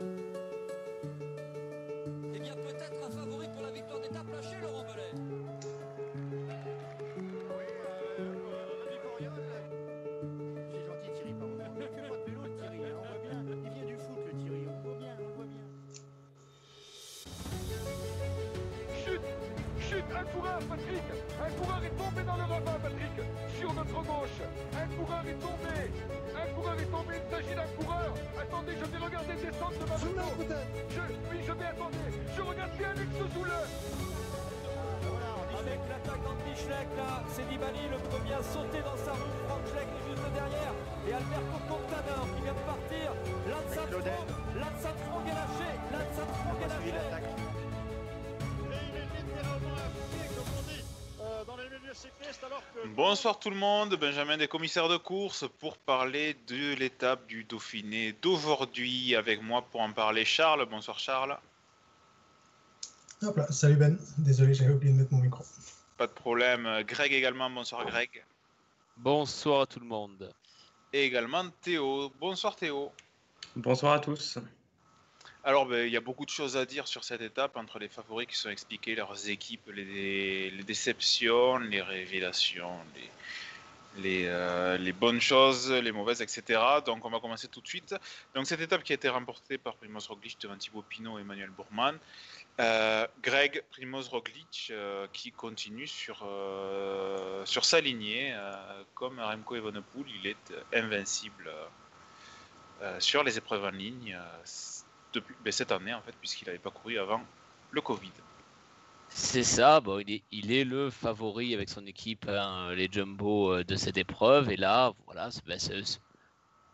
Eh coureur, Patrick. Un coureur est tombé dans le ravin, Patrick. Sur notre gauche Un coureur est tombé. Un coureur est tombé, il s'agit d'un coureur. Attendez, je vais regarder descendre de ma moto je, Oui, je vais attendre Je regarde bien Alex Zoule Avec l'attaque d'Andy Schleck, là, c'est Nibali le premier à sauter dans sa roue. Franck Schleck est juste derrière. Et Alberto Contador qui vient de partir. Lance Armstrong, Lance Armstrong est lâché. Lance Armstrong est Suivi lâché. Bonsoir tout le monde, Benjamin des commissaires de course pour parler de l'étape du Dauphiné d'aujourd'hui. Avec moi pour en parler Charles. Bonsoir Charles. Hop là, salut Ben, désolé j'avais oublié de mettre mon micro. Pas de problème. Greg également. Bonsoir Greg. Bonsoir à tout le monde. Et également Théo. Bonsoir Théo. Bonsoir à tous. Alors, ben, il y a beaucoup de choses à dire sur cette étape entre les favoris qui sont expliqués, leurs équipes, les, déceptions, les révélations, euh, les bonnes choses, les mauvaises, etc. Donc, on va commencer tout de suite. Donc, cette étape qui a été remportée par Primoz Roglic devant Thibaut Pinot et Emmanuel Bourman. Euh, Greg Primoz Roglic euh, qui continue sur, sur sa lignée, comme Remco Evenepoel, il est invincible sur les épreuves en ligne. Depuis ben, cette année en fait puisqu'il n'avait pas couru avant le Covid. C'est ça, bon, il, est, il est le favori avec son équipe, hein, les Jumbo euh, de cette épreuve. Et là, voilà, c'est ben,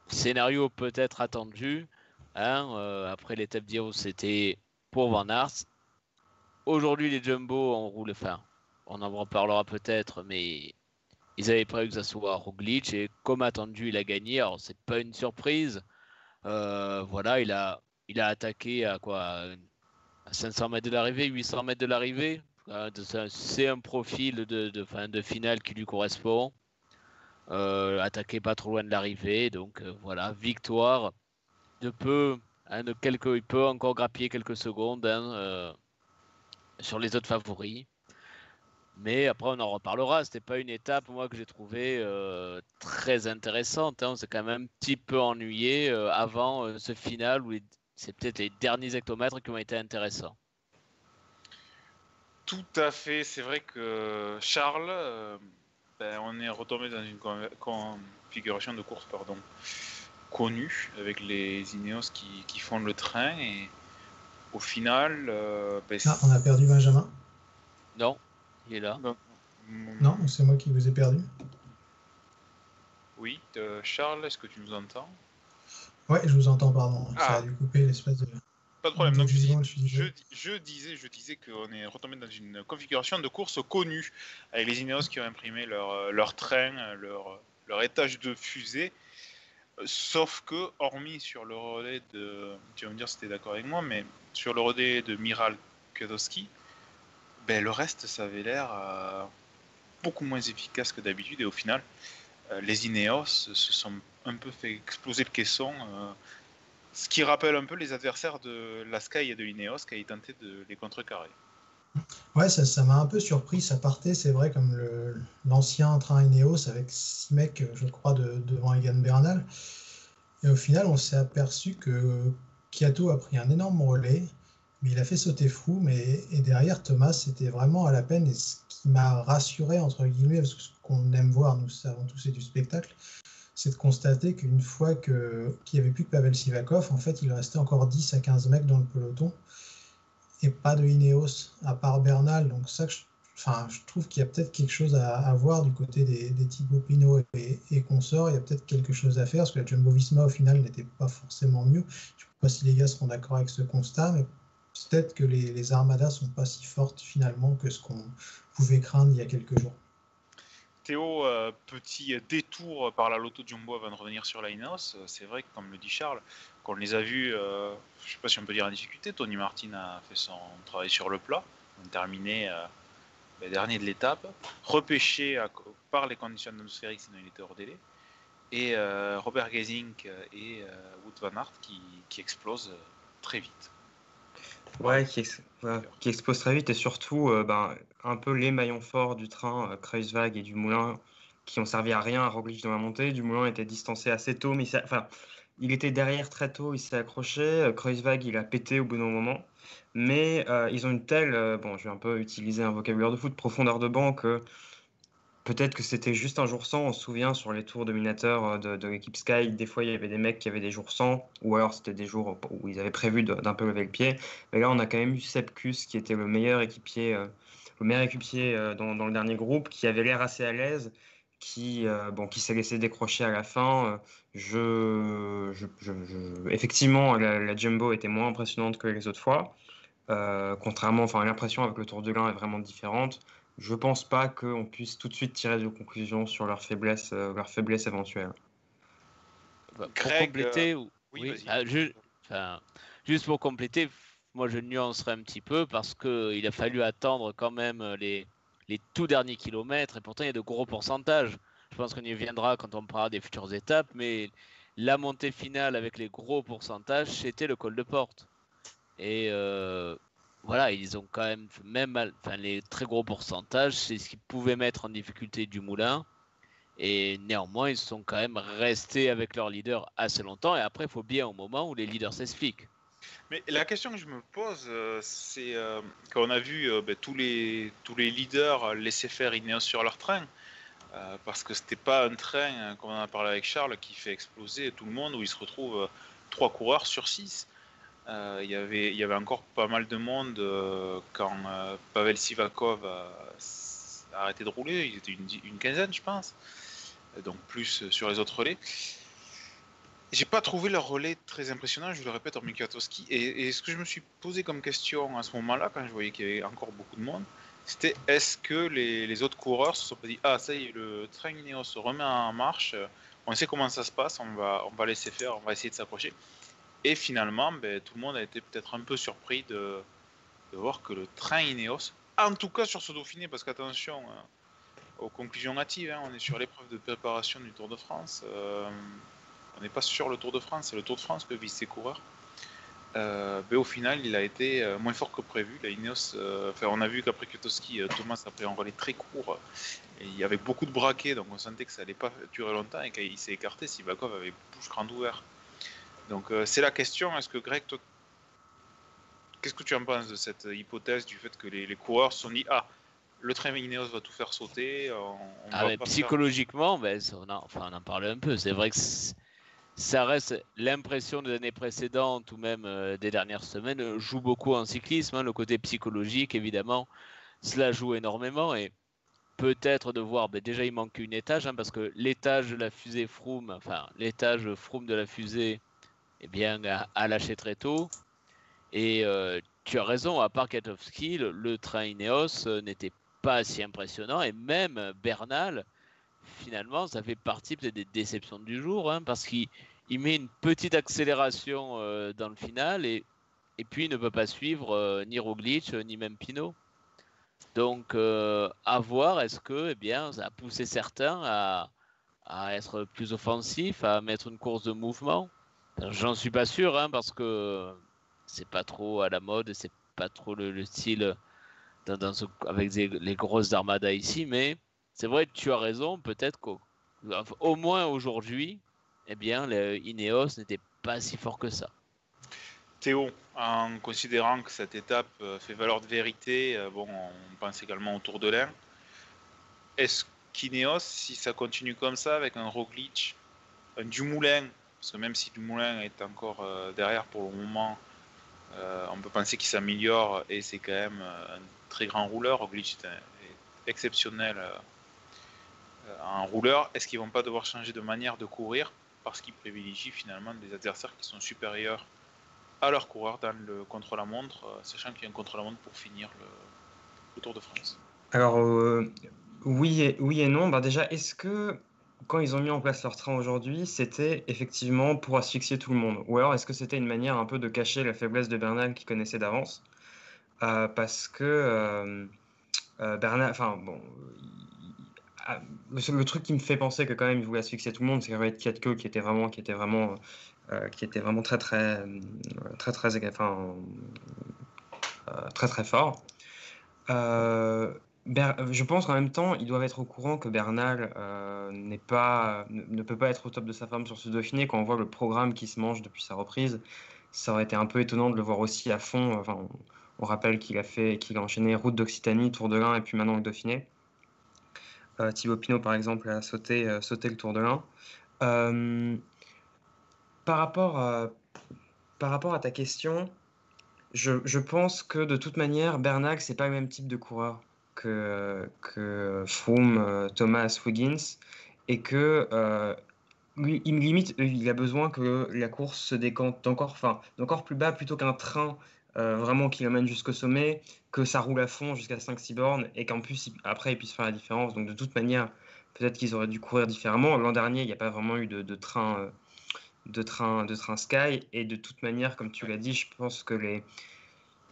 scénario peut-être attendu. hein, euh, après l'étape d'hier où c'était pour Van Aert. Aujourd'hui, les Jumbo en roule, enfin, on en reparlera peut-être, mais ils avaient prévu que ça soit Roglic. Et comme attendu, il a gagné. Alors, c'est pas une surprise. Euh, voilà, il a, il a attaqué à quoi à 500 mètres de l'arrivée, 800 mètres de l'arrivée. De- c'est un- profil de, fin, de finale qui lui correspond. Euh, attaqué pas trop loin de l'arrivée, donc euh, voilà, victoire de peu, hein, de quelques, il peut encore grappiller quelques secondes hein, euh, sur les autres favoris. Mais après, on en reparlera. C'était pas une étape, moi, que j'ai trouvé euh, très intéressante. hein. On s'est quand même un petit peu ennuyé avant ce final où c'est peut-être les derniers hectomètres qui ont été intéressants. Tout à fait, c'est vrai que Charles, euh, ben, on est retombé dans une con- configuration de course pardon, connue avec les Ineos qui, qui font le train et au final, euh, ben, Ah, on a perdu Benjamin. Non, il est là. Non, c'est moi qui vous ai perdu. Oui, euh, Charles, est-ce que tu nous entends? Ouais, je vous entends, pardon. Ça Ah. a dû couper l'espèce de. Pas de problème. Donc, je je, disais, je disais, je disais qu'on est retombé dans une configuration de course connue, avec les Ineos qui ont imprimé leur, euh, leur train, euh, leur, leur étage de fusée. Euh, Sauf que, hormis sur le relais de. Tu vas me dire si tu es d'accord avec moi, mais sur le relais de Miral Kwiatkowski, ben, le reste, ça avait l'air euh, beaucoup moins efficace que d'habitude. Et au final, euh, les Ineos se sont un peu fait exploser le caisson. euh, ce qui rappelle un peu les adversaires de la Sky et de l'Ineos qui a tenté de les contrecarrer. Ouais, ça m'a un peu surpris. Ça partait, c'est vrai, comme l'ancien train Ineos avec six mecs, euh, je crois, de- devant Egan Bernal. Et au final, on s'est aperçu que Kiato a pris un énorme relais, mais il a fait sauter Froome. Mais, et derrière, Thomas, c'était vraiment à la peine. Et m'a rassuré, entre guillemets, parce que ce qu'on aime voir, nous savons tous, c'est du spectacle, c'est de constater qu'une fois que- qu'il n'y avait plus que Pavel Sivakov, en fait, il restait encore 10 à 15 mecs dans le peloton et pas de Ineos à part Bernal. Donc ça, je, enfin, je trouve qu'il y a peut-être quelque chose à, voir du côté des, des Thibaut Pinot et, et consorts. Il y a peut-être quelque chose à faire parce que la Jumbo-Visma au final n'était pas forcément mieux. Je ne sais pas si les gars seront d'accord avec ce constat, mais peut-être que les, les armadas sont pas si fortes finalement que ce qu'on pouvait craindre il y a quelques jours. Théo, euh, petit détour par la Lotto Jumbo avant de revenir sur la Ineos. Euh, C'est vrai que, comme le dit Charles, qu'on les a vus, euh, je ne sais pas si on peut dire en difficulté, Tony Martin a fait son travail sur le plat, on terminé ben, dernier de l'étape, repêché par les conditions atmosphériques, sinon il était hors délai, et Robert Gesink et Wout van Aert qui, explosent très vite. Ouais, qui, qui expose très vite et surtout ben, un peu les maillons forts du train, euh, Kreuzwag et Dumoulin, qui ont servi à rien à Roglic dans la montée. Dumoulin était distancé assez tôt, mais il, enfin, il était derrière très tôt, il s'est accroché. Euh, Kreuzwag, il a pété au bout d'un moment. Mais euh, ils ont une telle, bon, je vais un peu utiliser un vocabulaire de foot, profondeur de banc que peut-être que c'était juste un jour sans. On se souvient sur les tours dominateurs de, de l'équipe Sky, des fois il y avait des mecs qui avaient des jours sans, ou alors c'était des jours où ils avaient prévu d'un peu lever le pied. Mais là, on a quand même eu Sepkus qui était le meilleur équipier le meilleur équipier euh, dans, le dernier groupe, qui avait l'air assez à l'aise, qui, euh, bon, qui s'est laissé décrocher à la fin. Je, effectivement, la, Jumbo était moins impressionnante que les autres fois. Euh, contrairement, enfin, l'impression avec le Tour de l'Ain est vraiment différente. Je pense pas qu'on puisse tout de suite tirer de conclusions sur leur faiblesse, leur faiblesse éventuelle. Pour compléter, oui, ah, juste, juste pour compléter, moi je nuancerai un petit peu parce qu'il a fallu attendre quand même les, les tout derniers kilomètres et pourtant il y a de gros pourcentages. Je pense qu'on y viendra quand on parlera des futures étapes, mais la montée finale avec les gros pourcentages, c'était le col de porte. Et euh, voilà, ils ont quand même, même les très gros pourcentages, c'est ce qui pouvait mettre en difficulté du moulin. Et néanmoins, ils sont quand même restés avec leur leader assez longtemps. Et après, il faut bien au moment où les leaders s'expliquent. Mais la question que je me pose, euh, c'est euh, quand on a vu euh, ben, tous, les, tous les leaders laisser faire Ineos sur leur train, parce que c'était pas un train, comme on en a parlé avec Charles, qui fait exploser tout le monde, où il se retrouve trois coureurs sur six. Il y avait, il y avait encore pas mal de monde quand Pavel Sivakov a, arrêté de rouler, il était une, une quinzaine, je pense, donc plus sur les autres relais. J'ai pas trouvé leur relais très impressionnant, je le répète, en Mikatowski. Et, ce que je me suis posé comme question à ce moment-là, quand je voyais qu'il y avait encore beaucoup de monde, c'était est-ce que les, autres coureurs se sont pas dit Ah, ça y est, le train Ineos se remet en marche, on sait comment ça se passe, on va, on va laisser faire, on va essayer de s'approcher. Et finalement, ben, tout le monde a été peut-être un peu surpris de, voir que le train Ineos, en tout cas sur ce Dauphiné, parce qu'attention hein, aux conclusions hâtives, hein, on est sur l'épreuve de préparation du Tour de France. Euh, on n'est pas sur le Tour de France, c'est le Tour de France que visent ces coureurs. Euh, mais au final, il a été euh, moins fort que prévu. Ineos, euh, on a vu qu'après Kwiatkowski, Thomas a pris un relais très court. Il y avait beaucoup de braquets, donc on sentait que ça n'allait pas durer longtemps. Et qu'il s'est écarté, Sivakov avait bouche grande ouverte. Donc c'est la question est-ce que Greg, qu'est-ce que tu en penses de cette hypothèse du fait que les, coureurs se sont dit Ah, le train Ineos va tout faire sauter ah, Psychologiquement, ben, on, en, enfin, on en parlait un peu. C'est vrai que ça reste l'impression des années précédentes ou même euh, des dernières semaines euh, joue beaucoup en cyclisme. Hein, le côté psychologique, évidemment, cela joue énormément et peut-être de voir. Ben, déjà, il manque une étage hein, parce que l'étage de la fusée Froome, enfin l'étage Froome de la fusée, eh bien, a, lâché très tôt. Et euh, tu as raison, à part Katowski, le, le train Ineos n'était pas si impressionnant et même Bernal finalement, ça fait partie peut-être des déceptions du jour, hein, parce qu'il met une petite accélération euh, dans le final et, et puis il ne peut pas suivre euh, ni Roglic euh, ni même Pinot. Donc, à voir, est-ce que eh bien, ça a poussé certains à, à, être plus offensifs, à mettre une course de mouvement? J'en suis pas sûr, hein, parce que c'est pas trop à la mode, c'est pas trop le, style avec les grosses armadas ici, mais c'est vrai, tu as raison, peut-être qu'au moins aujourd'hui, eh bien, Ineos n'était pas si fort que ça. Théo, en considérant que cette étape euh, fait valeur de vérité, euh, bon, on pense également au Tour de l'Ain. Est-ce qu'Ineos, si ça continue comme ça, avec un Roglic, un Dumoulin, parce que même si Dumoulin est encore euh, derrière pour le moment, on peut penser qu'il s'améliore et c'est quand même un très grand rouleur. Roglic est exceptionnel un rouleur, est-ce qu'ils vont pas devoir changer de manière de courir? Parce qu'ils privilégient finalement des adversaires qui sont supérieurs à leurs coureurs dans le contre-la-montre, euh, sachant qu'il y a un contre-la-montre pour finir le, Tour de France Alors, euh, oui, et, oui et non. Bah déjà, est-ce que quand ils ont mis en place leur train aujourd'hui, c'était effectivement pour asphyxier tout le monde Ou alors est-ce que c'était une manière un peu de cacher la faiblesse de Bernal qu'ils connaissait d'avance? Euh, Parce que Bernal, enfin bon, ah, le, truc qui me fait penser que quand même il voulait asphyxier tout le monde, c'est fait Kiatko qui était vraiment, qui était vraiment euh, qui était vraiment très très très très, enfin, très, très fort. Je pense qu'en même temps, ils doivent être au courant que Bernal n'est pas, ne, peut pas être au top de sa forme sur ce Dauphiné. Quand on voit le programme qui se mange depuis sa reprise, ça aurait été un peu étonnant de le voir aussi à fond. Enfin, on, rappelle qu'il a fait, qu'il a enchaîné Route d'Occitanie, Tour de l'Ain et puis maintenant le Dauphiné. Thibaut Pinot, par exemple, a sauté, sauté le Tour de l'Ain. Par rapport à, par rapport à ta question, je, je pense que de toute manière, Bernal, c'est pas le même type de coureur que, Froome, euh, Thomas, Wiggins, et que euh, lui, il limite, il a besoin que la course se décante encore, encore plus bas plutôt qu'un train euh, vraiment qui l'emmène jusqu'au sommet, que ça roule à fond jusqu'à 5-6 bornes, et qu'en plus, après, il puisse faire la différence. Donc, de toute manière, peut-être qu'ils auraient dû courir différemment. L'an dernier, il n'y a pas vraiment eu de train de train, de train Sky. Et de toute manière, comme tu l'as dit, je pense que les,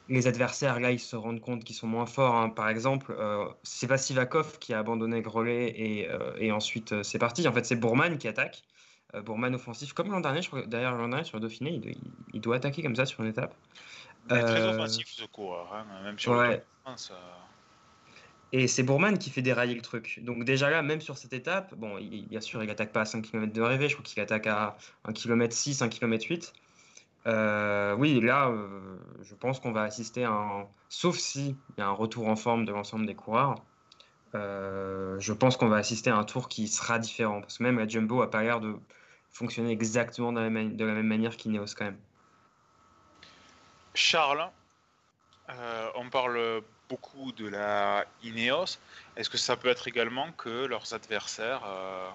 les adversaires, là, ils se rendent compte qu'ils sont moins forts. Hein. Par exemple, euh, c'est pas Sivakov qui a abandonné Grolet et, euh, et ensuite euh, c'est parti. En fait, c'est Bourman qui attaque. Bourman offensif, comme l'an dernier, je crois, derrière l'an dernier sur le Dauphiné, il, doit attaquer comme ça sur une étape. Il est très offensif ce coureur, hein, même sur le et c'est Bourman qui fait dérailler le truc. Donc déjà là, même sur cette étape, bon, bien sûr, il attaque pas à 5 km de rêver, je crois qu'il attaque à 1 km 6, 1 km 8. Oui, là, euh, je pense qu'on va assister à un... Sauf si il y a un retour en forme de l'ensemble des coureurs, euh, je pense qu'on va assister à un tour qui sera différent. Parce que même la Jumbo a pas l'air de fonctionner exactement de la même, manière qu'Ineos quand même. Charles, euh, on parle beaucoup de la Ineos. Est-ce que ça peut être également que leurs adversaires euh,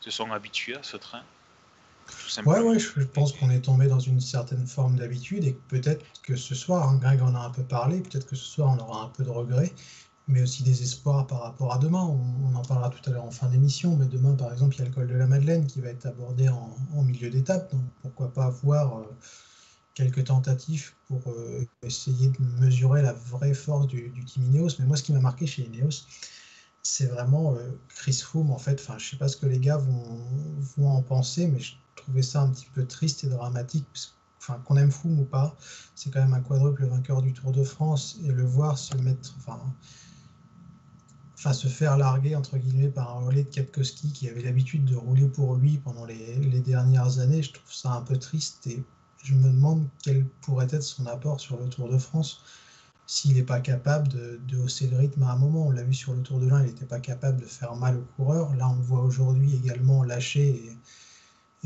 se sont habitués à ce train? Ouais, ouais, je pense qu'on est tombé dans une certaine forme d'habitude et peut-être que ce soir, hein, Greg en a un peu parlé, peut-être que ce soir on aura un peu de regrets, mais aussi des espoirs par rapport à demain. On, en parlera tout à l'heure en fin d'émission, mais demain par exemple, il y a le col de la Madeleine qui va être abordé en, milieu d'étape, donc pourquoi pas voir. Euh, quelques tentatives pour euh, essayer de mesurer la vraie force du, team Ineos. Mais moi, ce qui m'a marqué chez Ineos, c'est vraiment euh, Chris Froome, en fait. Enfin, je sais pas ce que les gars vont, vont, en penser, mais je trouvais ça un petit peu triste et dramatique. Enfin, qu'on aime Froome ou pas, c'est quand même un quadruple vainqueur du Tour de France et le voir se mettre, enfin, se faire larguer entre guillemets par un relais de Kapkowski qui avait l'habitude de rouler pour lui pendant les, les dernières années, je trouve ça un peu triste et je me demande quel pourrait être son apport sur le Tour de France s'il n'est pas capable de, hausser le rythme à un moment. On l'a vu sur le Tour de l'Ain, il n'était pas capable de faire mal aux coureurs. Là, on voit aujourd'hui également lâcher et,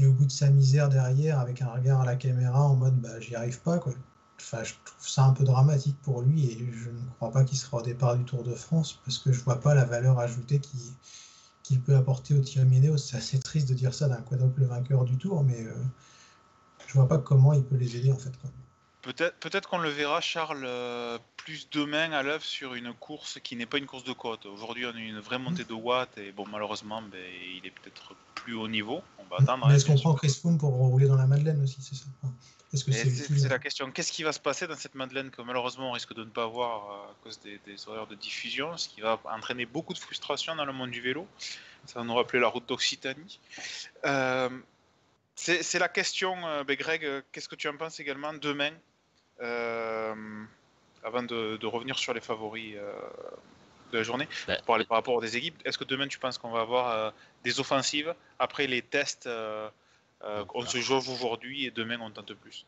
au bout de sa misère derrière, avec un regard à la caméra en mode bah, j'y arrive pas. Quoi. Enfin, je trouve ça un peu dramatique pour lui et je ne crois pas qu'il sera au départ du Tour de France parce que je vois pas la valeur ajoutée qu'il peut apporter au Tirreno. C'est assez triste de dire ça d'un quadruple vainqueur du Tour, mais euh, je vois pas comment il peut les aider en fait. Peut-être peut qu'on le verra, Charles, euh, plus demain à l'œuvre sur une course qui n'est pas une course de côte. Aujourd'hui, on a une vraie montée de watts et bon, malheureusement, ben, il est peut-être plus haut niveau. On va attendre. Mais est-ce qu'on prend Chris Froome pour rouler dans la Madeleine aussi C'est ça c'est la question. Qu'est-ce qui va se passer dans cette Madeleine que malheureusement on risque de ne pas voir à cause des, horaires de diffusion, ce qui va entraîner beaucoup de frustration dans le monde du vélo. Ça va nous rappeler la route d'Occitanie. Euh, c'est la question, euh, ben, Greg, euh, qu'est-ce que tu en penses également demain, euh, avant de, revenir sur les favoris de la journée, ben, pour parler par rapport des équipes Est-ce que demain tu penses qu'on va avoir des offensives après les tests qu'on se joue aujourd'hui et demain on tente plus?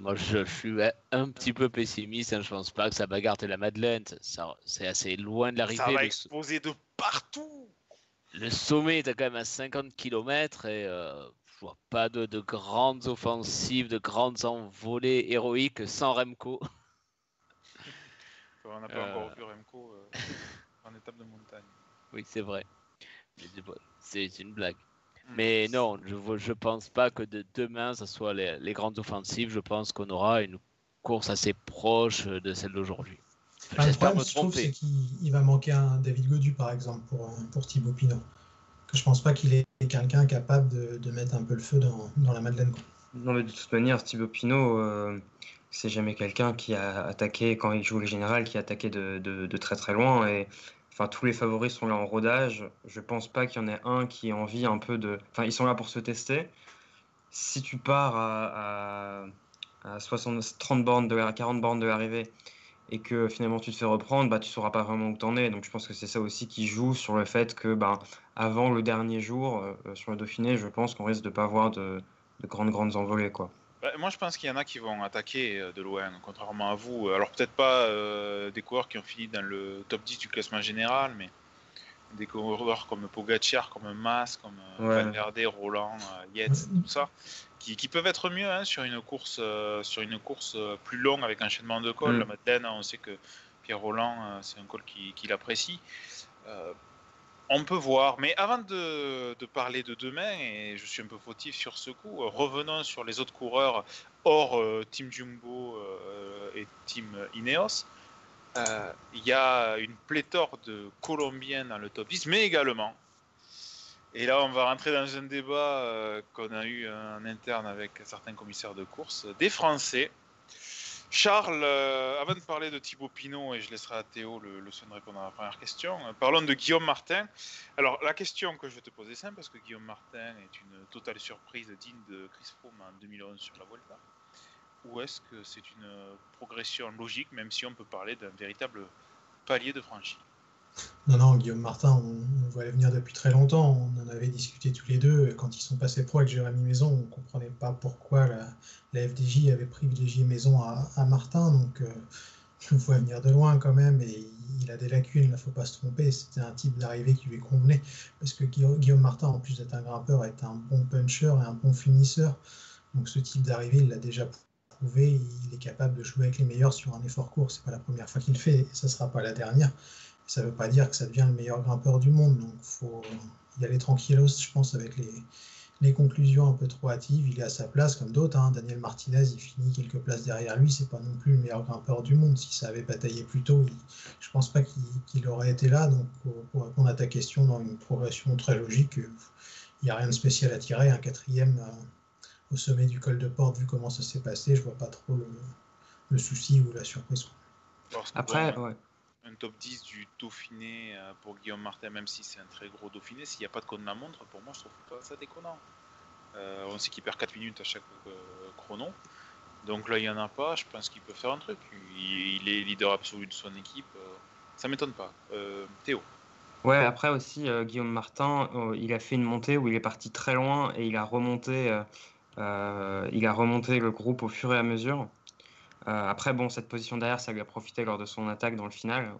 Moi, je suis un petit peu pessimiste. Hein. Je pense pas que ça va garder la Madeleine. C'est assez loin de l'arrivée. Ça va exploser de partout. Le sommet est quand même à 50 km et je vois pas de, grandes offensives, de grandes envolées héroïques sans Remco. On n'a pas encore vu Remco euh, en étape de montagne. Oui, c'est vrai. C'est une blague. Hmm. Mais non, je ne pense pas que de demain, ce soit les, grandes offensives. Je pense qu'on aura une course assez proche de celle d'aujourd'hui. J'espère me tromper. qu'il va manquer un David Godu, par exemple, pour, pour Thibaut Pinot que je pense pas qu'il est quelqu'un capable de, mettre un peu le feu dans, la Madeleine. Non, mais de toute manière, Thibaut Pinot, euh, c'est jamais quelqu'un qui a attaqué, quand il joue le général, qui a attaqué de, très très loin. Et enfin, tous les favoris sont là en rodage. Je pense pas qu'il y en ait un qui ait envie un peu de. Enfin, ils sont là pour se tester. si tu pars à, à, à 60, 30 bornes de, à 40 bornes de l'arrivée et que finalement tu te fais reprendre, bah, tu ne sauras pas vraiment où t'en es. Donc je pense que c'est ça aussi qui joue sur le fait que bah, avant le dernier jour, euh, sur le Dauphiné, je pense qu'on risque de pas avoir de, de grandes, grandes envolées. Quoi. Bah, moi, je pense qu'il y en a qui vont attaquer euh, de loin, contrairement à vous. Alors, peut-être pas euh, des coureurs qui ont fini dans le top 10 du classement général, mais des coureurs comme Pogacar, comme Mas, comme Ouais. Van Verde, Roland, euh, Yates, tout ça, qui, qui peuvent être mieux hein, sur une course, euh, sur une course euh, plus longue avec enchaînement de col. Mm. La Madeleine, on sait que Pierre Roland, euh, c'est un col qui- qu'il apprécie. Euh, on peut voir, mais avant de, de parler de demain, et je suis un peu fautif sur ce coup, euh, revenons sur les autres coureurs hors euh, Team Jumbo euh, et Team Ineos. Euh, Il y a une pléthore de Colombiens dans le top 10, mais également, et là on va rentrer dans un débat euh, qu'on a eu en interne avec certains commissaires de course, des Français. Charles, euh, avant de parler de Thibaut Pinot, et je laisserai à Théo le, le soin de répondre à la première question, parlons de Guillaume Martin. Alors la question que je vais te poser simple, parce que Guillaume Martin est une totale surprise digne de Chris Froome en 2011 sur la Vuelta. Ou est-ce que c'est une euh, progression logique, même si on peut parler d'un véritable palier de franchi Non, non, Guillaume Martin, on, on voyait venir depuis très longtemps. On en avait discuté tous les deux. Quand ils sont passés pro avec Jérémy Maison, on ne comprenait pas pourquoi la, FDJ avait privilégié Maison à, Martin. Donc, euh, on voit venir de loin quand même. Et il a des lacunes, il ne faut pas se tromper. C'était un type d'arrivée qui lui convenait. Parce que Guilla- Guillaume Martin, en plus d'être un grimpeur, est un bon puncher et un bon finisseur. Donc, ce type d'arrivée, il l'a déjà Il est capable de jouer avec les meilleurs sur un effort court. C'est pas la première fois qu'il le fait. Et ça sera pas la dernière ça ne veut pas dire que ça devient le meilleur grimpeur du monde. Donc, faut y aller tranquillos, je pense, avec les, conclusions un peu trop hâtives. Il est à sa place, comme d'autres. hein. Daniel Martinez, il finit quelques places derrière lui. C'est pas non plus le meilleur grimpeur du monde. Si ça avait bataillé plus tôt, il- je pense pas qu'il aurait été là. Donc, pour, répondre à ta question, dans une progression très logique, il n'y a rien de spécial à tirer. Un quatrième euh, au sommet du col de porte, vu comment ça s'est passé, je vois pas trop le, le souci ou la surprise. Après, ouais. un top 10 du Dauphiné euh, pour Guillaume Martin, même si c'est un très gros Dauphiné, s'il n'y a pas de contre-la-montre, pour moi, je trouve pas ça déconnant. Euh, on sait qu'il perd 4 minutes à chaque euh, chrono. Donc là, il n'y en a pas. Je pense qu'il peut faire un truc. Il, il est leader absolu de son équipe. euh, ça m'étonne pas. Euh, Théo. Ouais, après aussi, euh, Guillaume Martin, euh, il a fait une montée où il est parti très loin et il a remonté, euh, il a remonté le groupe au fur et à mesure. Euh, après, bon, cette position derrière, ça lui a profité lors de son attaque dans le final.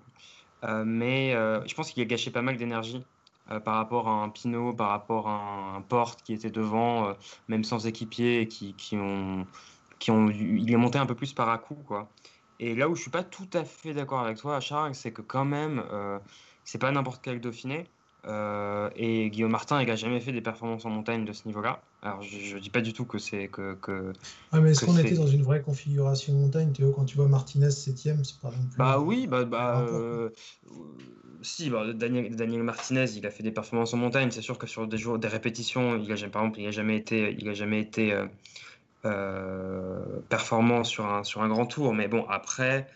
Euh, mais je pense qu'il a gâché pas mal d'énergie par rapport à un Pinot, par rapport à un Porte qui était devant, même sans équipier, qui, qui ont, qui ont, il est monté un peu plus par à coup. Et là où je suis pas tout à fait d'accord avec toi, Charles, c'est que quand même, c'est pas n'importe quel Dauphiné. Et Guillaume Martin, il a jamais fait des performances en montagne de ce niveau-là. Alors, je, je dis pas du tout que c'est que, que... Ah, mais est-ce qu'on était dans une vraie configuration montagne, Théo Quand tu vois Martinez 7ème, c'est pas non plus. Bah oui, bah, bah, euh, si, bah, Daniel, Daniel Martinez, il a fait des performances en montagne. C'est sûr que sur des jours, des répétitions, il a, jamais- par exemple, il a jamais été, il a jamais été euh, euh, performant sur un, sur un grand tour. Mais bon, après,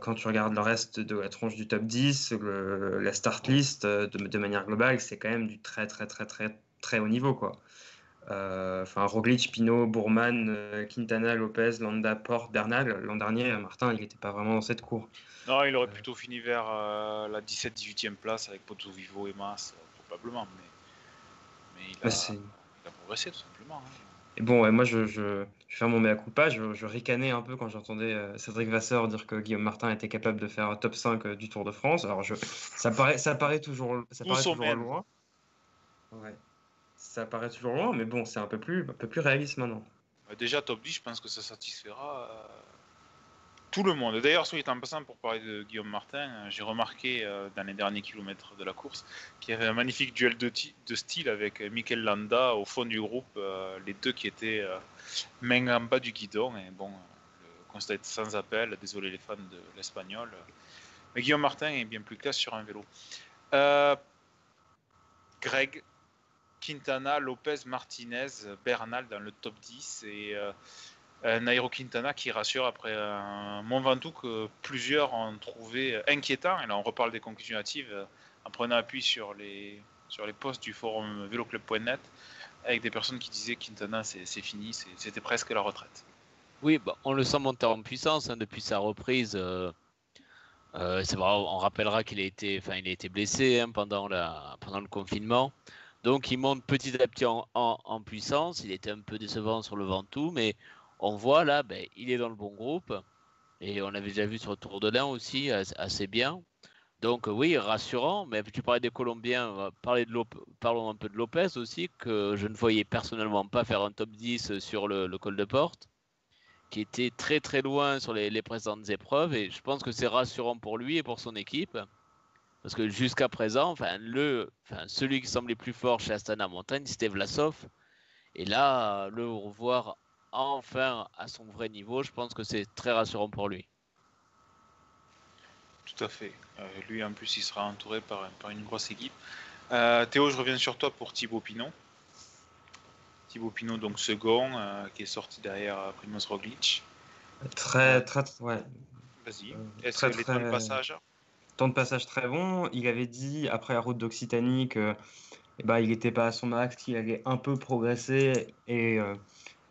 quand tu regardes le reste de la tronche du top 10, le- la start list, de, de manière globale, c'est quand même du très, très, très, très, très haut niveau, quoi. Euh, Enfin, Roglic, Pinot, Bourman, euh, Quintana, Lopez, Landa, Porte, Bernal. L'an dernier, Martin, il n'était pas vraiment dans cette cour. Non, il aurait plutôt fini vers euh, la 17-18e place avec Poto Vivo et Mas, euh, probablement. Mais, mais il, a, Bah, c'est- il a progressé tout simplement. hein. Et bon, ouais, moi, je, je, faire mon mea culpa. Je, je ricanais un peu quand j'entendais euh, Cédric Vasseur dire que Guillaume Martin était capable de faire un top 5 euh, du Tour de France. Alors, je, ça, paraît, ça paraît toujours, ça paraît toujours loin. Ouais. Ça paraît toujours loin, mais bon, c'est un peu plus, un peu plus réaliste maintenant. Euh, Déjà, top 10, je pense que ça satisfera euh, tout le monde. D'ailleurs, soit en passant, pour parler de Guillaume Martin, euh, j'ai remarqué euh, dans les derniers kilomètres de la course qu'il y avait un magnifique duel de, style avec Mikel Landa au fond du groupe, les deux qui étaient main en bas du guidon. Et bon, le constat est sans appel, désolé les fans de l'espagnol. Mais Guillaume Martin est bien plus classe sur un vélo. Greg, Quintana, Lopez, Martinez, Bernal dans le top 10 et euh, Nairo Quintana qui rassure après un Mont Ventoux que plusieurs ont trouvé inquiétant. Et là, on reparle des conclusions hâtives euh, en prenant appui sur les, sur les posts du forum véloclub.net. avec des personnes qui disaient Quintana c'est fini, c'était presque la retraite. Oui, bah, on le sent monter en puissance hein, depuis sa reprise. Euh, euh, vrai, on rappellera qu'il a été, enfin, a été blessé hein, pendant, la, pendant le confinement. Donc il monte petit à petit en, puissance. Il était un peu décevant sur le Ventoux, mais on voit là, ben, il est dans le bon groupe. Et on avait déjà vu sur le Tour de l'Ain aussi, assez bien. Donc oui, rassurant, mais tu parlais des Colombiens, parlons un peu de Lopez aussi, que je ne voyais personnellement pas faire un top 10 sur le, col de porte, qui était très très loin sur les, présentes épreuves, et je pense que c'est rassurant pour lui et pour son équipe, parce que jusqu'à présent, enfin, le, enfin, celui qui semblait plus fort chez Astana Montagne, c'était Vlasov, et là, le revoir enfin à son vrai niveau, je pense que c'est très rassurant pour lui. Tout à fait. Euh, lui, en plus, il sera entouré par, une grosse équipe. Euh, Théo, je reviens sur toi pour Thibaut Pinot. Thibaut Pinot, donc second, euh, qui est sorti derrière Primoz Roglic. Très, très, ouais. Vas-y. Est-ce que les temps de passage? Temps de passage très bon. Il avait dit, après la route d'Occitanie, que ben, il n'était pas à son max, qu'il allait un peu progresser et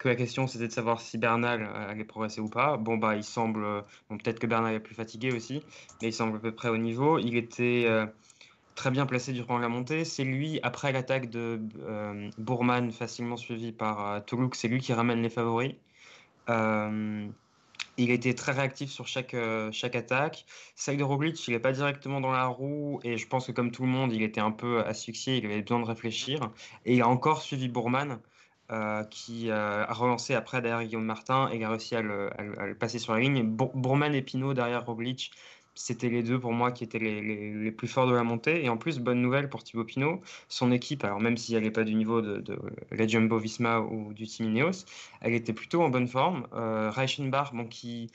la question c'était de savoir si Bernal allait progresser ou pas. Bon, bah, il semble. Bon, peut-être que Bernal est plus fatigué aussi, mais il semble à peu près au niveau. Il était euh, très bien placé durant la montée. C'est lui, après l'attaque de euh, Bourman, facilement suivi par euh, Toulouse, c'est lui qui ramène les favoris. Il été très réactif sur chaque, chaque attaque. de Roglic, il n'est pas directement dans la roue et je pense que comme tout le monde, il était un peu asphyxié, il avait besoin de réfléchir. Et il a encore suivi Bourman. Euh, qui euh, a relancé après derrière Guillaume Martin et a réussi à le, passer sur la ligne. Bourman et Pinot derrière Roglic, c'était les deux pour moi qui étaient les, plus forts de la montée. Et en plus, bonne nouvelle pour Thibaut Pinot, son équipe, alors même si elle n'est pas du niveau de, de, la Jumbo Visma ou du Team Ineos, elle était plutôt en bonne forme. Euh, Reichenbach, bon, qui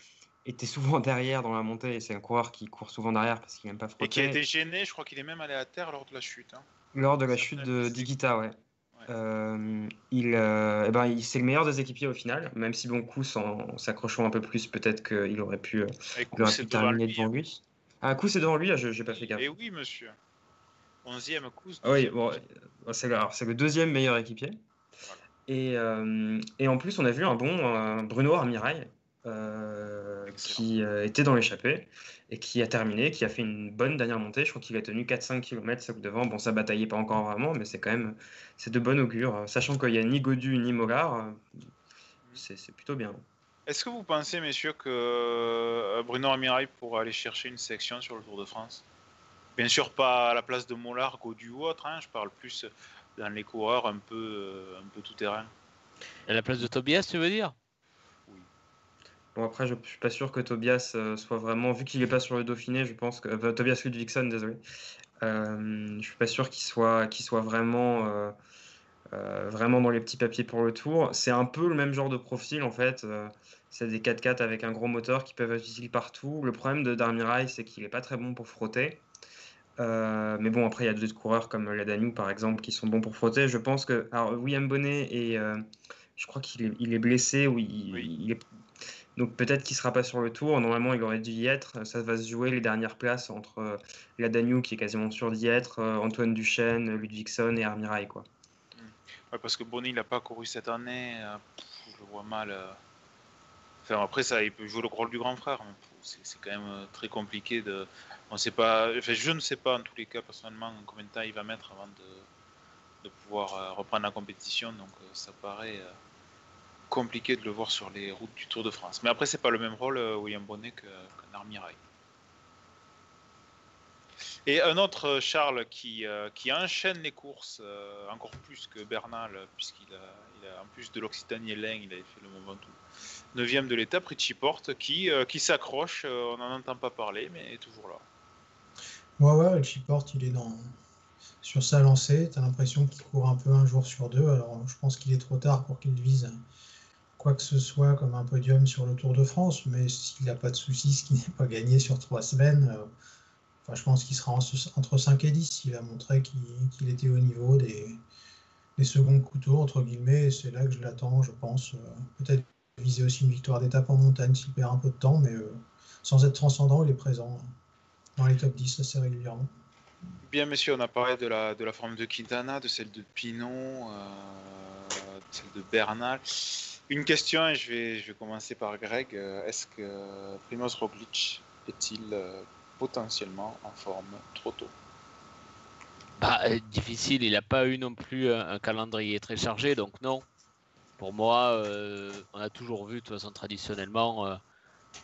était souvent derrière dans la montée, et c'est un coureur qui court souvent derrière parce qu'il n'aime pas frotter. Et qui a été gêné, je crois qu'il est même allé à terre lors de la chute. Hein. Lors de la chute de Digita, ouais. Euh, il, euh, eh ben, c'est le meilleur des équipiers au final, même si bon coup, en s'accrochant un peu plus, peut-être qu'il aurait pu, euh, il aurait pu terminer devant lui. Ah, coup, c'est devant lui, ah, je n'ai pas fait gaffe. Et eh oui, monsieur. 11e coup. Ah oui, bon, c'est, c'est le deuxième meilleur équipier. Et, et, en plus, on a vu un bon Bruno Armirail qui était dans l'échappée et qui a terminé, qui a fait une bonne dernière montée. Je crois qu'il a tenu 4-5 km devant. Bon, ça bataillait pas encore vraiment, mais c'est quand même c'est de bon augure. Sachant qu'il n'y a ni Godu ni Mollard, c'est plutôt bien. Est-ce que vous pensez, messieurs, que euh, Bruno Amirail pourra aller chercher une sélection sur le Tour de France? Bien sûr, pas à la place de Mollard, Godu ou autre. Hein. je parle plus dans les coureurs un peu, euh, un peu tout terrain. À la place de Tobias, tu veux dire? Bon, après, je ne suis pas sûr que Tobias euh, soit vraiment, vu qu'il n'est pas sur le Dauphiné, je pense que. Tobias Ludvigson, désolé. Euh, je suis pas sûr qu'il soit, qu'il soit vraiment, euh, vraiment dans les petits papiers pour le tour. C'est un peu le même genre de profil en fait. c'est des 4x4 avec un gros moteur qui peuvent être utiles partout. Le problème de Darmirai, c'est qu'il n'est pas très bon pour frotter. mais bon, après, il y a d'autres coureurs comme la Danube par exemple qui sont bons pour frotter. Je pense que. Alors, William Bonnet, et, je crois qu'il est, il est blessé ou il, il, est donc peut-être qu'il ne sera pas sur le tour. Normalement, il aurait dû y être. Ça va se jouer les dernières places entre euh, la Danube, qui est quasiment sûr d'y être, euh, Antoine Duchesne, Ludvigson et Armirail. Quoi. Ouais, parce que Bonny, il n'a pas couru cette année. Euh, je le vois mal. Enfin, après, ça, il peut jouer le rôle du grand frère. C'est quand même très compliqué de. On sait pas. Enfin, je ne sais pas en tous les cas personnellement combien de temps il va mettre avant de pouvoir reprendre la compétition. Donc ça paraît compliqué de le voir sur les routes du Tour de France. Mais après, c'est pas le même rôle, euh, William Bonnet, qu'un qu Et un autre euh, Charles qui, euh, qui enchaîne les courses encore plus que Bernal, puisqu'il a, en plus de l'Occitanie et l'Ain, il avait fait le moment tout. Neuvième de l'étape, Richie Porte, qui, qui s'accroche, on n'en entend pas parler, mais est toujours là. Ouais, ouais, Richie Porte, il est dans, sur sa lancée. Tu as l'impression qu'il court un peu un jour sur deux. Alors, je pense qu'il est trop tard pour qu'il vise quoi que ce soit comme un podium sur le Tour de France, mais s'il n'a pas de soucis, ce qui n'est pas gagné sur trois semaines, euh, enfin, je pense qu'il sera entre 5 et 10. Il a montré qu'il était au niveau des, des, seconds couteaux, entre guillemets, c'est là que je l'attends, je pense. Euh, peut-être viser aussi une victoire d'étape en montagne s'il perd un peu de temps, mais euh, sans être transcendant, il est présent dans les top 10 assez régulièrement. Bien, messieurs, on a parlé de la, de la forme de Quintana, de celle de Pinon, de celle de Bernal. Une question, et je vais, commencer par Greg. Euh, Est-ce que Primoz Roglic est-il euh, potentiellement en forme trop tôt? Bah, euh, difficile, il n'a pas eu non plus un, calendrier très chargé, donc non. Pour moi, on a toujours vu, de toute façon, traditionnellement, euh,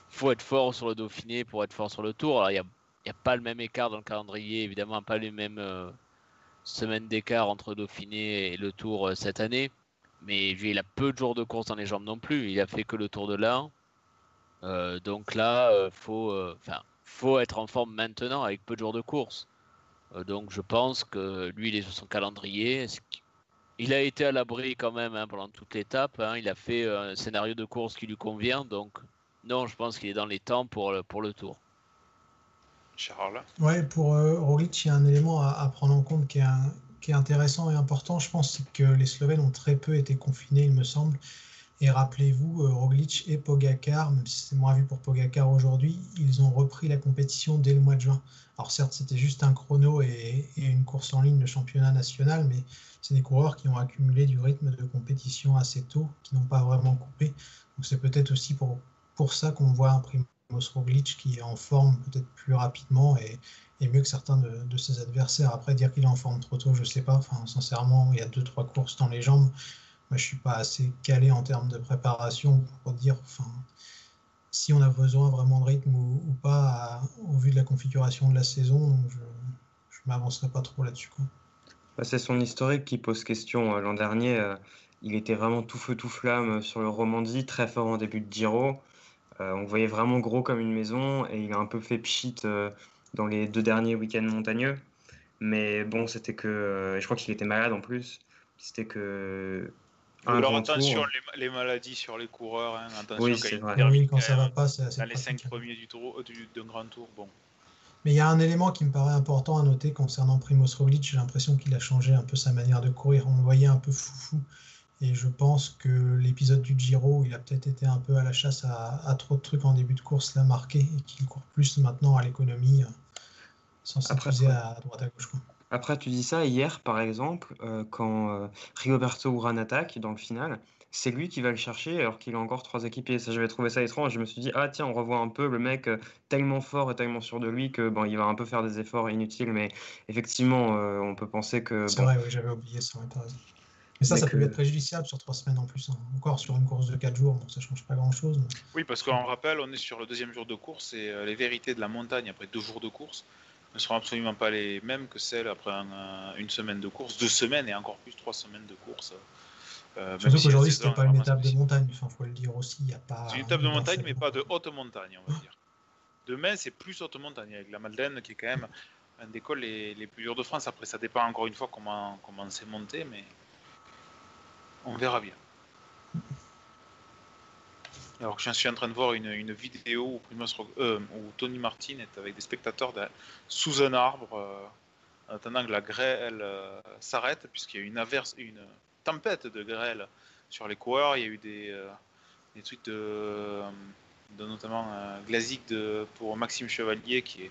faut être fort sur le Dauphiné pour être fort sur le Tour. Il n'y a, il a pas le même écart dans le calendrier, évidemment, pas les mêmes semaines d'écart entre Dauphiné et le Tour cette année. Mais il a peu de jours de course dans les jambes non plus. Il a fait que le Tour de l'Ain. Euh, donc là, euh, faut, euh, enfin, faut être en forme maintenant avec peu de jours de course. Euh, donc je pense que lui, il est sur son calendrier. Il a été à l'abri quand même hein, pendant toute l'étape. hein. Il a fait un scénario de course qui lui convient. Donc non, je pense qu'il est dans les temps pour le, pour le Tour. Charles? Ouais, pour euh, Roglic, il y a un élément à, à prendre en compte qui est, un- qui est intéressant et important, je pense, c'est que les Slovènes ont très peu été confinés, il me semble. Et rappelez-vous, euh, Roglic et Pogacar, même si c'est moins vu pour Pogacar aujourd'hui, ils ont repris la compétition dès le mois de juin. Alors certes, c'était juste un chrono et, une course en ligne, le championnat national, mais c'est des coureurs qui ont accumulé du rythme de compétition assez tôt, qui n'ont pas vraiment coupé. Donc c'est peut-être aussi pour, pour ça qu'on voit un Primoz Roglic qui est en forme peut-être plus rapidement et, mieux que certains de, ses adversaires. Après, dire qu'il est en forme trop tôt, je sais pas. Enfin, sincèrement, il y a deux, trois courses dans les jambes. Moi, je suis pas assez calé en termes de préparation pour dire enfin, si on a besoin vraiment de rythme ou, pas au vu de la configuration de la saison. Je ne m'avancerai pas trop là-dessus. Bah, c'est son historique qui pose question. Euh, L'an dernier, euh, il était vraiment tout feu tout flamme sur le Romandie, très fort en début de Giro. Euh, on le voyait vraiment gros comme une maison et il a un peu fait pchit euh, dans les deux derniers week-ends montagneux. Mais bon, c'était que. euh, je crois qu'il était malade en plus. C'était que. un Alors grand tour. attention, les, les maladies sur les coureurs, hein, attention Oui, quand c'est vrai. Oui, quand ça même, va pas, c'est assez dans les cinq hein. premiers du tour, du- d'un grand tour, bon. Mais il y a un élément qui me paraît important à noter concernant Primoz Roglic. J'ai l'impression qu'il a changé un peu sa manière de courir. On le voyait un peu foufou. Et je pense que l'épisode du Giro, il a peut-être été un peu à la chasse à, à trop de trucs en début de course, l'a marqué et qu'il court plus maintenant à l'économie euh, sans après. à droite à gauche. quoi. Après, tu dis ça, hier, par exemple, euh, quand euh, Rigoberto Urán attaque dans le final, c'est lui qui va le chercher alors qu'il a encore trois équipiers. Ça, j'avais trouvé ça étrange. Je me suis dit, ah tiens, on revoit un peu le mec euh, tellement fort et tellement sûr de lui que bon, il va un peu faire des efforts inutiles. Mais effectivement, euh, on peut penser que C'est bon, vrai, oui, j'avais oublié ça. Mais ça, Mais ça que- peut lui être préjudiciable sur trois semaines en plus. hein. Encore sur une course de quatre jours, bon, ça change pas grand-chose. mais- Oui, parce qu'on rappelle, on est sur le deuxième jour de course et euh, les vérités de la montagne après deux jours de course ne seront absolument pas les mêmes que celles après un, euh, une semaine de course, deux semaines et encore plus trois semaines de course. Euh, Surtout si qu'aujourd'hui, c'était pas une étape de montagne. Enfin, faut le dire aussi, il n'y a pas. C'est une étape de montagne, mais pas de haute montagne, on va dire. Demain, c'est plus haute montagne, avec la Madeleine qui est quand même un des cols les, les plus durs de France. Après, ça dépend encore une fois comment, comment c'est monté, mais on verra bien. Alors je suis en train de voir une, une vidéo où, euh, Tony Martin est avec des spectateurs sous un arbre, euh, en attendant que la grêle euh, s'arrête, puisqu'il y a eu une, une tempête de grêle sur les coureurs. Il y a eu des, des trucs de, de notamment Glazik de, pour Maxime Chevalier qui, est,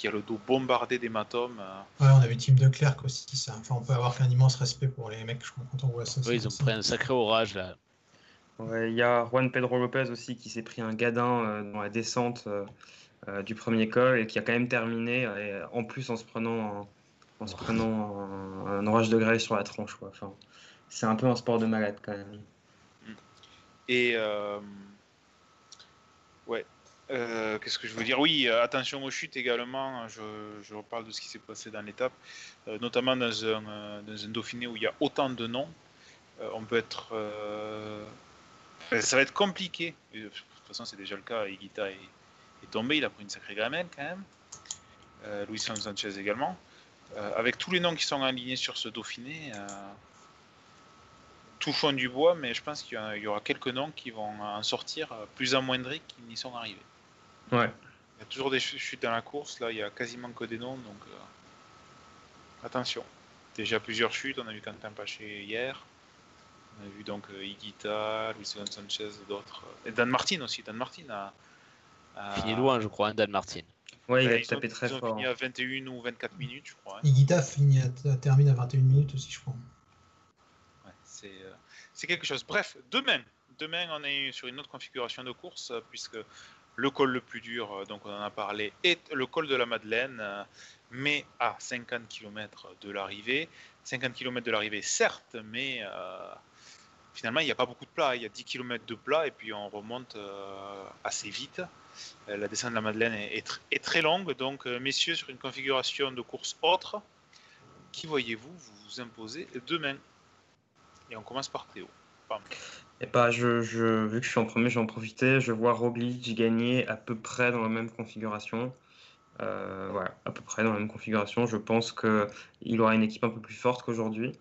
qui a le dos bombardé d'hématomes. euh. Ouais, on avait Team de Clerc aussi. Ça. Enfin, on peut avoir qu'un immense respect pour les mecs, je crois, quand on voit ça. Oui, ils ont pris un sacré orage là. Ouais, il y a Juan Pedro Lopez aussi qui s'est pris un gadin euh, dans la descente euh, euh, du premier col et qui a quand même terminé, et en plus en se prenant, un, en se prenant un, un orage de grêle sur la tronche. Quoi. Enfin, c'est un peu un sport de malade quand même. Et euh, ouais, Euh, qu'est-ce que je veux dire? Oui, euh, attention aux chutes également. Je, reparle de ce qui s'est passé dans l'étape, euh, notamment dans un, Dauphiné où il y a autant de noms. On peut être, ça va être compliqué. De toute façon, c'est déjà le cas. Higuita est, tombé, il a pris une sacrée gamelle quand même. Luis Sanchez également. Avec tous les noms qui sont alignés sur ce Dauphiné. euh, touchons du bois, mais je pense qu'il y, aura quelques noms qui vont en sortir plus amoindris qu'ils n'y sont arrivés. Ouais. Il y a toujours des ch- chutes dans la course, là il y a quasiment que des noms, donc euh, attention. Déjà plusieurs chutes, on a vu Quentin Paché hier, on a vu donc euh, Higuita, Luis Sanchez et d'autres. Et Dan Martin aussi, Dan Martin a, a- Fini loin, je crois, hein, Dan Martin. Ouais, il a tapé ont- très ils ont fort. fini à 21 ou 24 minutes, je crois. hein. Higuita finit à- termine à 21 minutes aussi, je crois. Ouais, c'est euh, c'est quelque chose. Bref, demain, demain on est sur une autre configuration de course euh, puisque le col le plus dur, euh, donc on en a parlé, est le col de la Madeleine, euh, mais à 50 km de l'arrivée. 50 km de l'arrivée, certes, mais euh, finalement il n'y a pas beaucoup de plat. Il y a 10 km de plat et puis on remonte assez vite. La descente de la Madeleine est, est tr- est très longue, donc messieurs, sur une configuration de course autre, qui voyez-vous vous imposer demain? Et on commence par Théo. Et bah, je, je, vu que je suis en premier, je vais en profiter. Je vois Roglic gagner à peu près dans la même configuration. Euh, voilà, à peu près dans la même configuration. Je pense qu'il aura une équipe un peu plus forte qu'aujourd'hui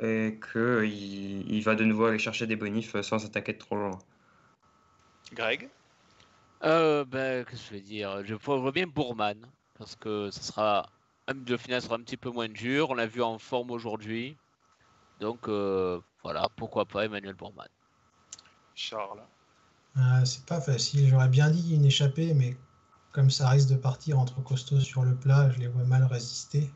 et qu'il il va de nouveau aller chercher des bonifs sans s'attaquer de trop loin. Greg? Euh, ben, qu'est-ce que je vais dire? Je vois bien Bourman, parce que ce sera, le final sera un petit peu moins dur. On l'a vu en forme aujourd'hui. Donc, euh, voilà, pourquoi pas Emmanuel Bourman. Charles Euh, c'est pas facile. J'aurais bien dit une échappée, mais comme ça risque de partir entre costauds sur le plat, je les vois mal résister.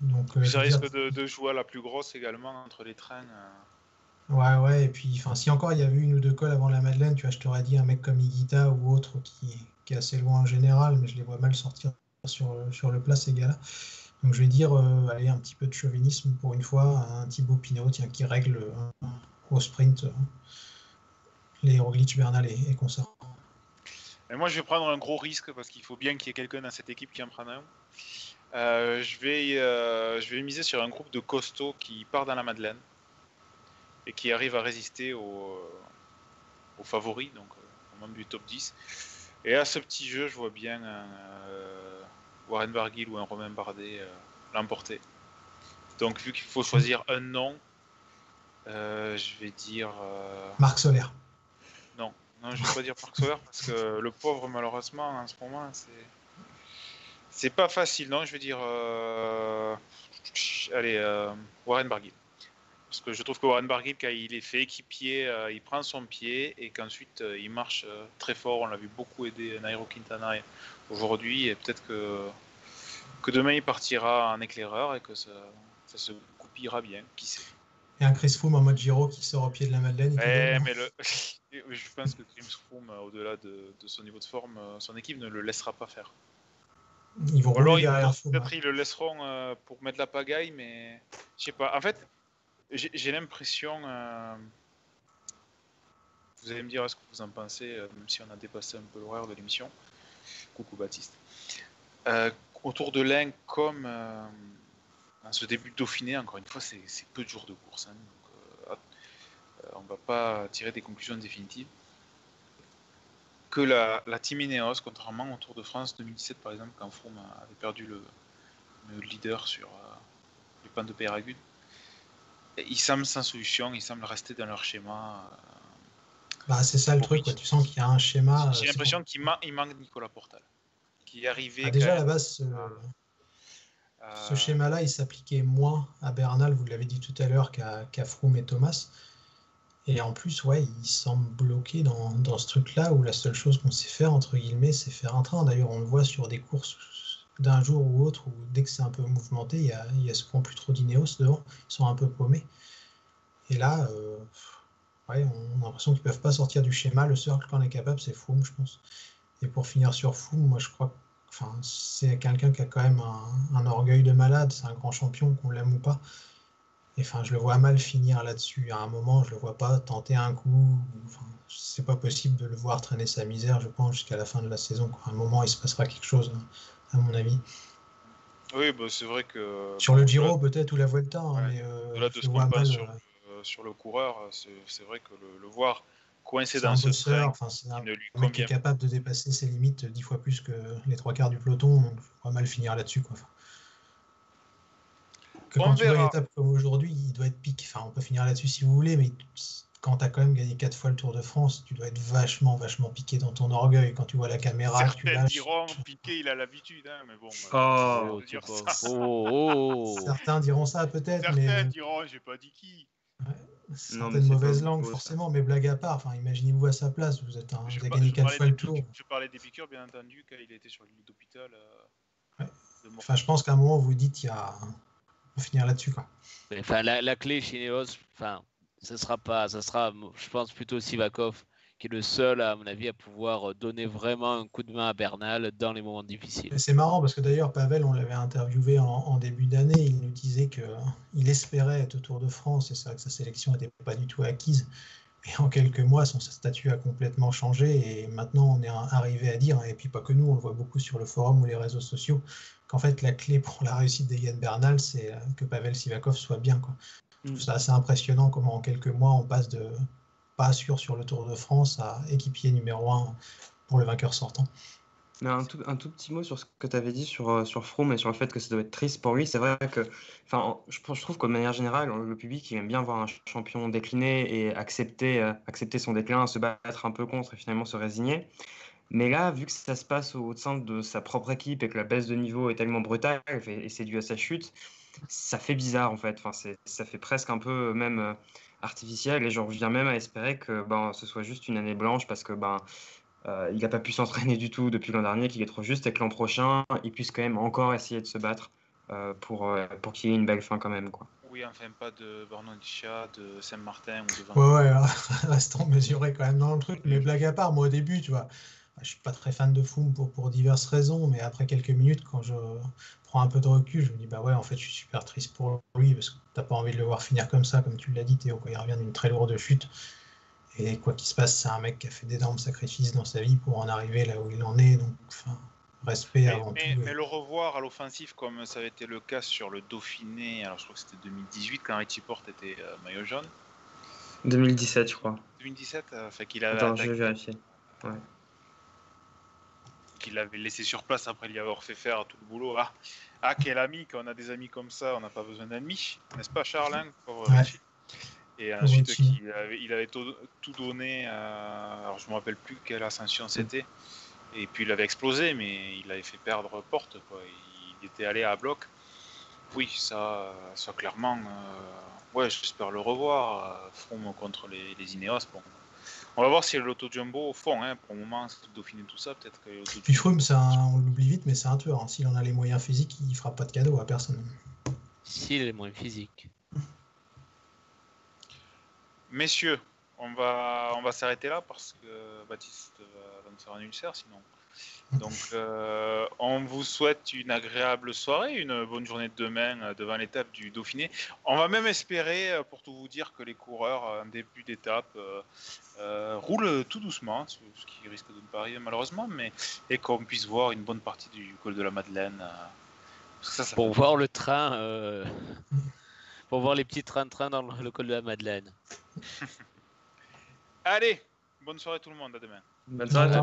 Donc, euh, Ça dire- risque de, de jouer à la plus grosse également entre les trains. euh. Ouais, ouais, et puis si encore il y avait une ou deux cols avant la Madeleine, tu vois, je t'aurais dit un mec comme Higuita ou autre qui, qui est assez loin en général, mais je les vois mal sortir sur, sur le plat, ces gars-là. Donc je vais dire, euh, allez, un petit peu de chauvinisme pour une fois, un Thibaut Pinot, tiens, qui règle au sprint euh, les Roglic, Bernal et, et consorts. Et moi, je vais prendre un gros risque parce qu'il faut bien qu'il y ait quelqu'un dans cette équipe qui en prenne un. Euh, je, vais, euh, je vais miser sur un groupe de costauds qui part dans la Madeleine et qui arrive à résister aux, aux favoris, donc euh, aux membres du top 10. Et à ce petit jeu, je vois bien un euh, Warren Barguil ou un Romain Bardet euh, l'emporter. Donc, vu qu'il faut choisir un nom, euh, je vais dire. euh, Marc Solaire. non, non, je ne vais pas dire Marc Soler parce que le pauvre, malheureusement, en ce moment, c'est. C'est pas facile, non, je vais dire. euh, Allez, euh, Warren Barguil. Parce que je trouve que Warren Barguil, quand il est fait équipier, euh, il prend son pied et qu'ensuite euh, il marche euh, très fort. On l'a vu beaucoup aider Nairo Quintana aujourd'hui et peut-être que, que demain il partira en éclaireur et que ça, ça se goupillera bien. Qui sait? Et un Chris Froome en mode Giro qui sort au pied de la Madeleine. mais le... je pense que Chris Froome, euh, au-delà de, de son niveau de forme, euh, son équipe ne le laissera pas faire. Ils vont alors, ils- peut-être ils le laisseront euh, pour mettre la pagaille, mais je sais pas. En fait, j'ai j'ai l'impression. euh, Vous allez me dire ce que vous en pensez, même si on a dépassé un peu l'horaire de l'émission. Coucou Baptiste. Euh, autour de l'Ain, comme euh, ce début de Dauphiné, encore une fois, c'est peu de jours de course. hein, donc, euh, euh, on va pas tirer des conclusions définitives. Que la, la Team Ineos, contrairement au Tour de France 2017 par exemple, quand Froome avait perdu le, le leader sur euh, les pentes de Péragude, ils semblent sans solution, ils semblent rester dans leur schéma. euh, Bah, c'est ça le truc, quoi. tu sens qu'il y a un schéma. J'ai l'impression qu'il ma- il manque Nicolas Portal, qui est arrivé. Ah, déjà, à la base, ce, euh, ce schéma-là, il s'appliquait moins à Bernal, vous l'avez dit tout à l'heure, qu'à qu'à Froome et Thomas. Et en plus, ouais, il semble bloqué dans, dans ce truc-là où la seule chose qu'on sait faire, entre guillemets, c'est faire un train. D'ailleurs, on le voit sur des courses d'un jour ou autre, où dès que c'est un peu mouvementé, il y a, il y a souvent plus trop d'Ineos devant, ils sont un peu paumés. Et là, euh, ouais, on a l'impression qu'ils peuvent pas sortir du schéma. Le seul qu'on est capable, c'est Froome, je pense. Et pour finir sur Froome, moi je crois que enfin, c'est quelqu'un qui a quand même un, un orgueil de malade, c'est un grand champion, qu'on l'aime ou pas. Et enfin, je le vois mal finir là-dessus. À un moment, je le vois pas tenter un coup. Enfin, c'est pas possible de le voir traîner sa misère, je pense, jusqu'à la fin de la saison. À un moment, il se passera quelque chose, hein, à mon avis. Oui, bah, c'est vrai que. Sur le Giro, peut-être, ou la Vuelta, hein, Ouais. mais euh, Au-delà de ce qu'on mal. sur, euh, le- sur le coureur, c'est c'est vrai que le, le voir coincé C'est un dans ce bosseur, enfin, c'est un mec qui est capable de dépasser ses limites dix fois plus que les trois quarts du peloton. Donc, je vois mal finir là-dessus. Quoi. Enfin, que On quand tu vois une verra. étape comme aujourd'hui, il doit être pique. Enfin, on peut finir là-dessus si vous voulez, mais quand tu as quand même gagné quatre fois le Tour de France, tu dois être vachement, vachement piqué dans ton orgueil. Quand tu vois la caméra, que tu Certains lâches. diront Piqué, il a l'habitude, hein, mais bon. Oh. euh, Oh, veux dire ça. Oh, oh, oh. Certains diront ça peut-être, mais Certains euh, diront, j'ai pas dit qui. Certaines mauvaises langues, forcément, mais blague à part, enfin, imaginez-vous à sa place, vous êtes un, Je, vous avez gagné quatre fois le tour. je parlais des piqûres, bien entendu, quand il était sur le lit d'hôpital. euh, Ouais. Enfin, je pense qu'à un moment, vous dites, il y a... on va finir là-dessus, quoi. Mais, Enfin, la, la clé chez Neos, enfin, ça sera pas, ça sera, je pense plutôt Sivakov qui est le seul, à mon avis, à pouvoir euh, donner vraiment un coup de main à Bernal dans les moments difficiles. C'est marrant parce que d'ailleurs, Pavel, on l'avait interviewé en, en début d'année, il nous disait qu'il espérait être au Tour de France, et c'est vrai que sa sélection n'était pas du tout acquise. Et en quelques mois, son statut a complètement changé, et maintenant on est arrivé à dire, et puis pas que nous, on le voit beaucoup sur le forum ou les réseaux sociaux, qu'en fait la clé pour la réussite d'Egan Bernal, c'est euh, que Pavel Sivakov soit bien. Quoi. Je trouve ça assez impressionnant comment en quelques mois on passe de pas sûr sur le Tour de France à équipier numéro un pour le vainqueur sortant. Un tout, un tout petit mot sur ce que tu avais dit sur, euh, sur Froome et sur le fait que ça doit être triste pour lui. C'est vrai que, enfin, je, je trouve qu'de manière générale, le public aime bien voir un champion décliner et accepter, euh, accepter son déclin, se battre un peu contre et finalement se résigner. Mais là, vu que ça se passe au sein de sa propre équipe et que la baisse de niveau est tellement brutale et c'est dû à sa chute, ça fait bizarre en fait. Enfin, ça fait presque un peu même euh, artificiel et j'en reviens même à espérer que ben, ce soit juste une année blanche parce que ben, euh, il n'a pas pu s'entraîner du tout depuis l'an dernier, qu'il est trop juste et que l'an prochain, il puisse quand même encore essayer de se battre euh, pour, euh, pour qu'il y ait une belle fin quand même. Quoi. Oui, enfin, pas de Bornodiccia, de Saint-Martin ou de Van Ouais, ouais, restons mesurés quand même dans le truc. Mais blague à part, moi au début, tu vois, je suis pas très fan de Froome pour, pour diverses raisons, mais après quelques minutes, quand je prends un peu de recul, je me dis, bah ouais, en fait, je suis super triste pour lui, parce que t'as pas envie de le voir finir comme ça, comme tu l'as dit, Théo, quoi. Il revient d'une très lourde chute. Et quoi qu'il se passe, c'est un mec qui a fait d'énormes sacrifices dans sa vie pour en arriver là où il en est. Donc, enfin, respect Mais, avant mais- tout. mais le revoir à l'offensif, comme ça avait été le cas sur le Dauphiné, alors je crois que c'était 2018 quand Richie Porte était euh, maillot jaune. 2017, je crois. 2017, euh, fait qu'il avait, Attends, je vais vérifier. Qu'il avait laissé sur place après lui avoir fait faire tout le boulot. Ah, ah quel ami, quand on a des amis comme ça, on n'a pas besoin d'ennemis, n'est-ce pas Charles hein, Ouais. Richie Et ensuite, il avait, il avait tout, tout donné, euh, alors je me rappelle plus quelle ascension c'était, et puis il avait explosé, mais il avait fait perdre Porte, quoi. il était allé à bloc. Oui, ça, ça clairement, euh, ouais, j'espère le revoir, euh, Froome contre les, les Ineos, bon. On va voir si l'auto jumbo au fond, hein, pour le moment, Dauphiné tout ça, peut-être que Puis Froome, on l'oublie vite, mais c'est un tueur. hein. S'il en a les moyens physiques, il fera pas de cadeau à personne. S'il est moins physique. Messieurs, on va, on va s'arrêter là parce que Baptiste va, me faire un ulcère sinon. Donc, euh, on vous souhaite une agréable soirée, une bonne journée de demain euh, devant l'étape du Dauphiné. On va même espérer, euh, pour tout vous dire, que les coureurs en début d'étape euh, euh, roulent tout doucement, ce ce qui risque de ne pas arriver malheureusement, mais et qu'on puisse voir une bonne partie du col de la Madeleine. euh, ça, ça Pour fait- voir le train, euh, pour voir les petits trains-trains dans le, col de la Madeleine. Allez, bonne soirée tout le monde, à demain. Bonne soirée.